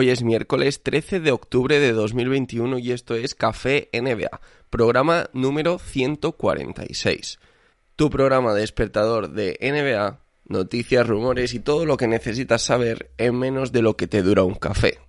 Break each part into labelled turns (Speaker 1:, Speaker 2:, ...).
Speaker 1: Hoy es miércoles 13 de octubre de 2021 y esto es Café NBA, programa número 146. Tu programa despertador de NBA, noticias, rumores y todo lo que necesitas saber en menos de lo que te dura un café.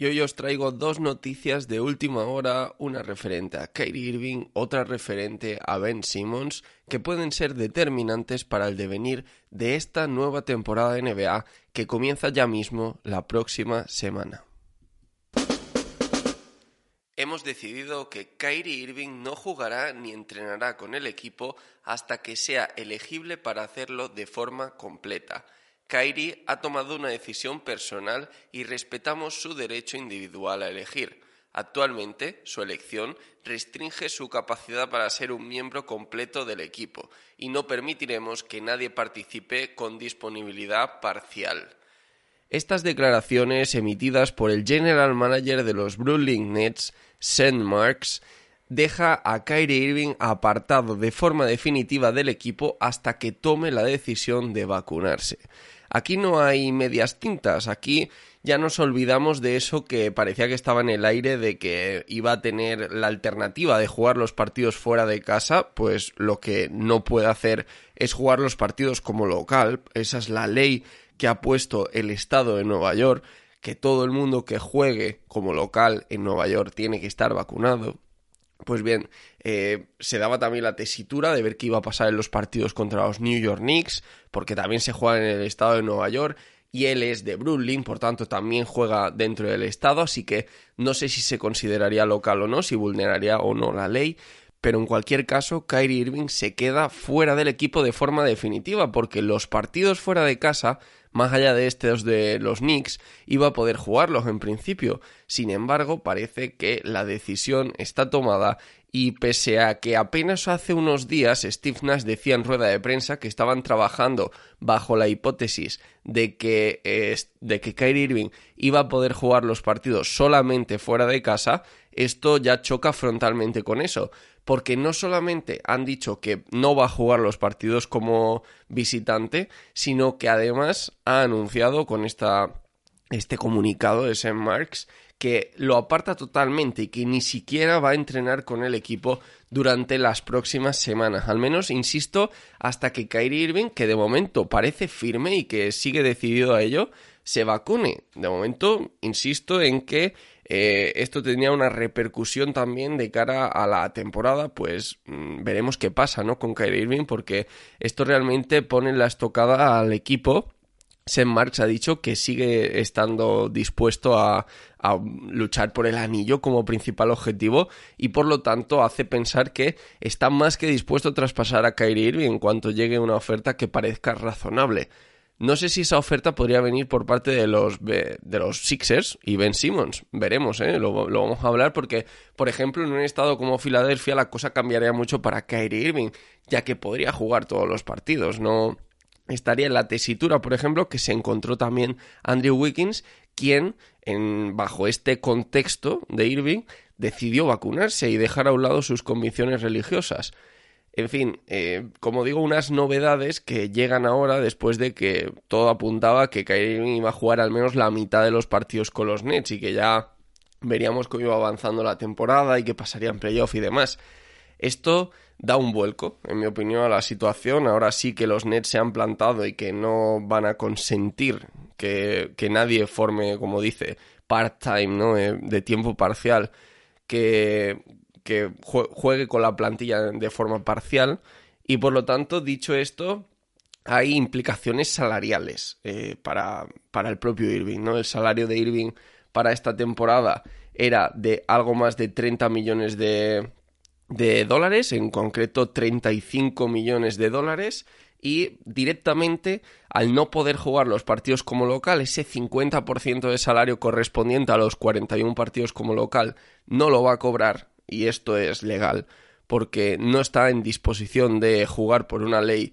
Speaker 1: Y hoy os traigo dos noticias de última hora, una referente a Kyrie Irving, otra referente a Ben Simmons, que pueden ser determinantes para el devenir de esta nueva temporada de NBA que comienza ya mismo la próxima semana. Hemos decidido que Kyrie Irving no jugará ni entrenará con el equipo hasta que sea elegible para hacerlo de forma completa. Kyrie ha tomado una decisión personal y respetamos su derecho individual a elegir. Actualmente, su elección restringe su capacidad para ser un miembro completo del equipo y no permitiremos que nadie participe con disponibilidad parcial. Estas declaraciones emitidas por el general manager de los Brooklyn Nets, St. Marks, deja a Kyrie Irving apartado de forma definitiva del equipo hasta que tome la decisión de vacunarse. Aquí no hay medias tintas, aquí ya nos olvidamos de eso que parecía que estaba en el aire de que iba a tener la alternativa de jugar los partidos fuera de casa, pues lo que no puede hacer es jugar los partidos como local, esa es la ley que ha puesto el Estado de Nueva York, que todo el mundo que juegue como local en Nueva York tiene que estar vacunado. Pues bien, eh, se daba también la tesitura de ver qué iba a pasar en los partidos contra los New York Knicks, porque también se juega en el estado de Nueva York y él es de Brooklyn, por tanto también juega dentro del estado, así que no sé si se consideraría local o no, si vulneraría o no la ley, pero en cualquier caso Kyrie Irving se queda fuera del equipo de forma definitiva, porque los partidos fuera de casa más allá de estos de los Knicks, iba a poder jugarlos en principio. Sin embargo, parece que la decisión está tomada y pese a que apenas hace unos días Steve Nash decía en rueda de prensa que estaban trabajando bajo la hipótesis de que, de que Kyrie Irving iba a poder jugar los partidos solamente fuera de casa, esto ya choca frontalmente con eso, porque no solamente han dicho que no va a jugar los partidos como visitante, sino que además ha anunciado con esta, este comunicado de St. Marks que lo aparta totalmente y que ni siquiera va a entrenar con el equipo durante las próximas semanas. Al menos, insisto, hasta que Kyrie Irving, que de momento parece firme y que sigue decidido a ello, se vacune. De momento, insisto en que eh, esto tenía una repercusión también de cara a la temporada, pues mm, veremos qué pasa, ¿no? Con Kyrie Irving, porque esto realmente pone la estocada al equipo. Sam Marks ha dicho que sigue estando dispuesto a, luchar por el anillo como principal objetivo y por lo tanto hace pensar que está más que dispuesto a traspasar a Kyrie Irving en cuanto llegue una oferta que parezca razonable. No sé si esa oferta podría venir por parte de los, de los Sixers y Ben Simmons. Veremos, ¿eh? Lo, vamos a hablar porque, por ejemplo, en un estado como Filadelfia la cosa cambiaría mucho para Kyrie Irving, ya que podría jugar todos los partidos. No estaría en la tesitura, por ejemplo, que se encontró también Andrew Wiggins, quien, en, bajo este contexto de Irving, decidió vacunarse y dejar a un lado sus convicciones religiosas. En fin, eh, como digo, unas novedades que llegan ahora después de que todo apuntaba que Kyrie iba a jugar al menos la mitad de los partidos con los Nets y que ya veríamos cómo iba avanzando la temporada y que pasaría en playoff y demás. Esto da un vuelco, en mi opinión, a la situación. Ahora sí que los Nets se han plantado y que no van a consentir que, que nadie forme, como dice, part-time, ¿no? Eh, de tiempo parcial, que, que juegue con la plantilla de forma parcial y por lo tanto, dicho esto, hay implicaciones salariales eh, para, para, el propio Irving, ¿no? El salario de Irving para esta temporada era de algo más de 30 millones de, de dólares, en concreto 35 millones de dólares, y directamente al no poder jugar los partidos como local, ese 50% de salario correspondiente a los 41 partidos como local no lo va a cobrar y esto es legal porque no está en disposición de jugar por una ley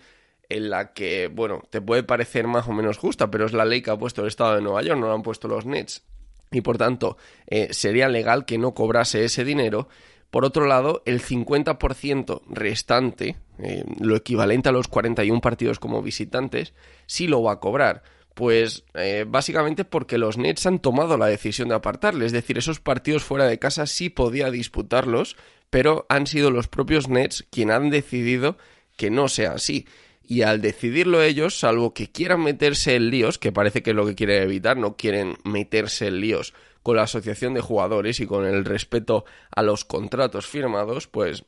Speaker 1: en la que, bueno, te puede parecer más o menos justa, pero es la ley que ha puesto el Estado de Nueva York, no la han puesto los Nets. Y por tanto, eh, sería legal que no cobrase ese dinero. Por otro lado, el 50% restante, eh, lo equivalente a los 41 partidos como visitantes, sí lo va a cobrar. Pues eh, básicamente porque los Nets han tomado la decisión de apartarle, es decir, esos partidos fuera de casa sí podía disputarlos, pero han sido los propios Nets quienes han decidido que no sea así. Y al decidirlo ellos, salvo que quieran meterse en líos, que parece que es lo que quieren evitar, no quieren meterse en líos con la asociación de jugadores y con el respeto a los contratos firmados, pues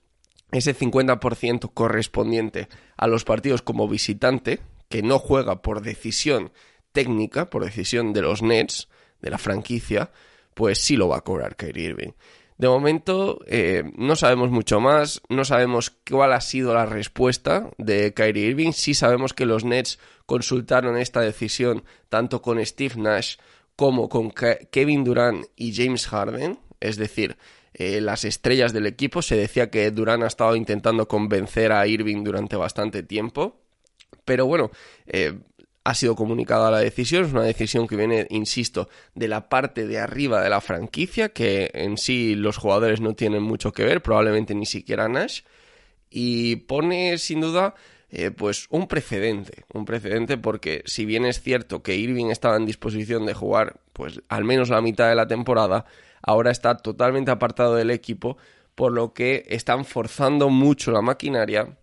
Speaker 1: ese 50% correspondiente a los partidos como visitante, que no juega por decisión técnica, por decisión de los Nets, de la franquicia, pues sí lo va a cobrar Kyrie Irving. De momento eh, no sabemos mucho más, no sabemos cuál ha sido la respuesta de Kyrie Irving, sí sabemos que los Nets consultaron esta decisión tanto con Steve Nash como con Kevin Durant y James Harden, es decir, eh, las estrellas del equipo. Se decía que Durant ha estado intentando convencer a Irving durante bastante tiempo. Pero bueno, eh, ha sido comunicada la decisión, es una decisión que viene, insisto, de la parte de arriba de la franquicia, que en sí los jugadores no tienen mucho que ver, probablemente ni siquiera Nash, y pone sin duda eh, pues un precedente, un precedente porque si bien es cierto que Irving estaba en disposición de jugar pues al menos la mitad de la temporada, ahora está totalmente apartado del equipo, por lo que están forzando mucho la maquinaria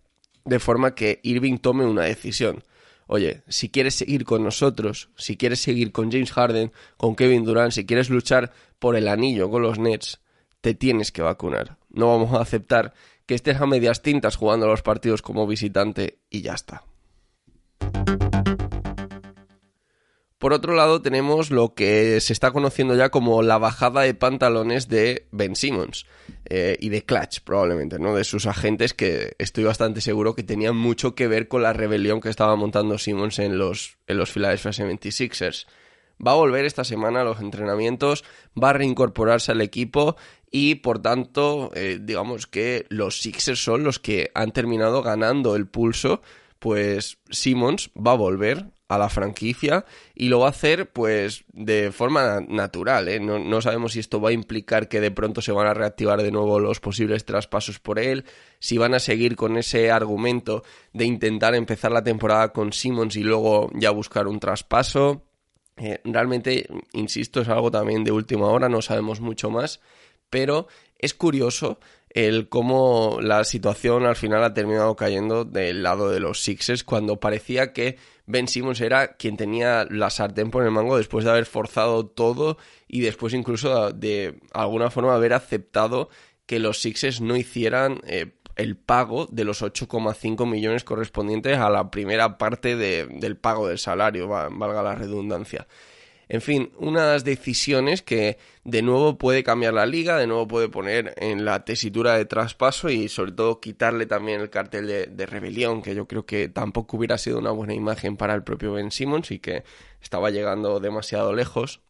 Speaker 1: de forma que Irving tome una decisión oye, si quieres seguir con nosotros, si quieres seguir con James Harden, con Kevin Durant, si quieres luchar por el anillo con los Nets, te tienes que vacunar. No vamos a aceptar que estés a medias tintas jugando los partidos como visitante y ya está. Por otro lado, tenemos lo que se está conociendo ya como la bajada de pantalones de Ben Simmons eh, y de Clutch, probablemente, ¿no? De sus agentes que estoy bastante seguro que tenían mucho que ver con la rebelión que estaba montando Simmons en los, en los Philadelphia 76ers. Va a volver esta semana a los entrenamientos, va a reincorporarse al equipo y por tanto, eh, digamos que los Sixers son los que han terminado ganando el pulso pues Simmons va a volver a la franquicia y lo va a hacer pues de forma natural. ¿eh? No, sabemos si esto va a implicar que de pronto se van a reactivar de nuevo los posibles traspasos por él, si van a seguir con ese argumento de intentar empezar la temporada con Simmons y luego ya buscar un traspaso. Eh, realmente, insisto, es algo también de última hora, no sabemos mucho más, pero es curioso el cómo la situación al final ha terminado cayendo del lado de los Sixers cuando parecía que Ben Simmons era quien tenía la sartén por el mango después de haber forzado todo y después incluso de alguna forma haber aceptado que los Sixers no hicieran eh, el pago de los 8,5 millones correspondientes a la primera parte del pago del salario, valga la redundancia. En fin, unas decisiones que de nuevo puede cambiar la liga, de nuevo puede poner en la tesitura de traspaso y sobre todo quitarle también el cartel de, rebelión, que yo creo que tampoco hubiera sido una buena imagen para el propio Ben Simmons y que estaba llegando demasiado lejos.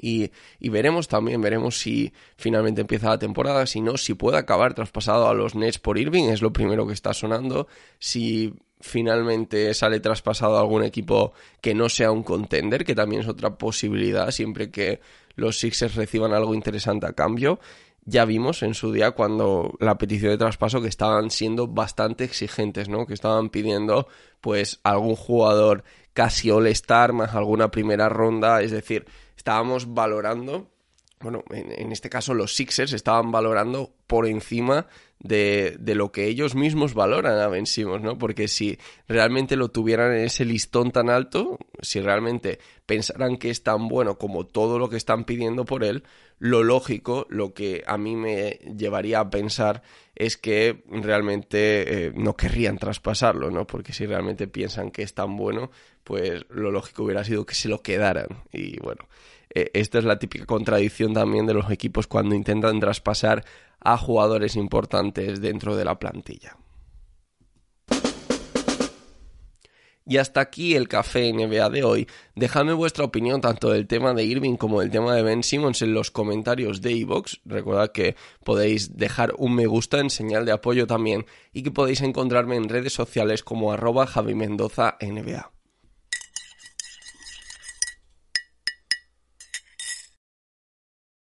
Speaker 1: Y, y, veremos también, veremos si finalmente empieza la temporada, si no, si puede acabar traspasado a los Nets por Irving, es lo primero que está sonando, si finalmente sale traspasado a algún equipo que no sea un contender, que también es otra posibilidad siempre que los Sixers reciban algo interesante a cambio. Ya vimos en su día cuando la petición de traspaso que estaban siendo bastante exigentes, ¿no? Que estaban pidiendo pues algún jugador casi all-star más alguna primera ronda, es decir, estábamos valorando bueno, en, este caso los Sixers estaban valorando por encima de, lo que ellos mismos valoran a Ben Simmons, ¿no? Porque si realmente lo tuvieran en ese listón tan alto, si realmente pensaran que es tan bueno como todo lo que están pidiendo por él, lo lógico, lo que a mí me llevaría a pensar es que realmente eh, no querrían traspasarlo, ¿no? Porque si realmente piensan que es tan bueno, pues lo lógico hubiera sido que se lo quedaran. Y bueno, esta es la típica contradicción también de los equipos cuando intentan traspasar a jugadores importantes dentro de la plantilla. Y hasta aquí el café NBA de hoy. Dejadme vuestra opinión tanto del tema de Irving como del tema de Ben Simmons en los comentarios de iVoox. Recordad que podéis dejar un me gusta en señal de apoyo también y que podéis encontrarme en redes sociales como arroba Javi Mendoza NBA.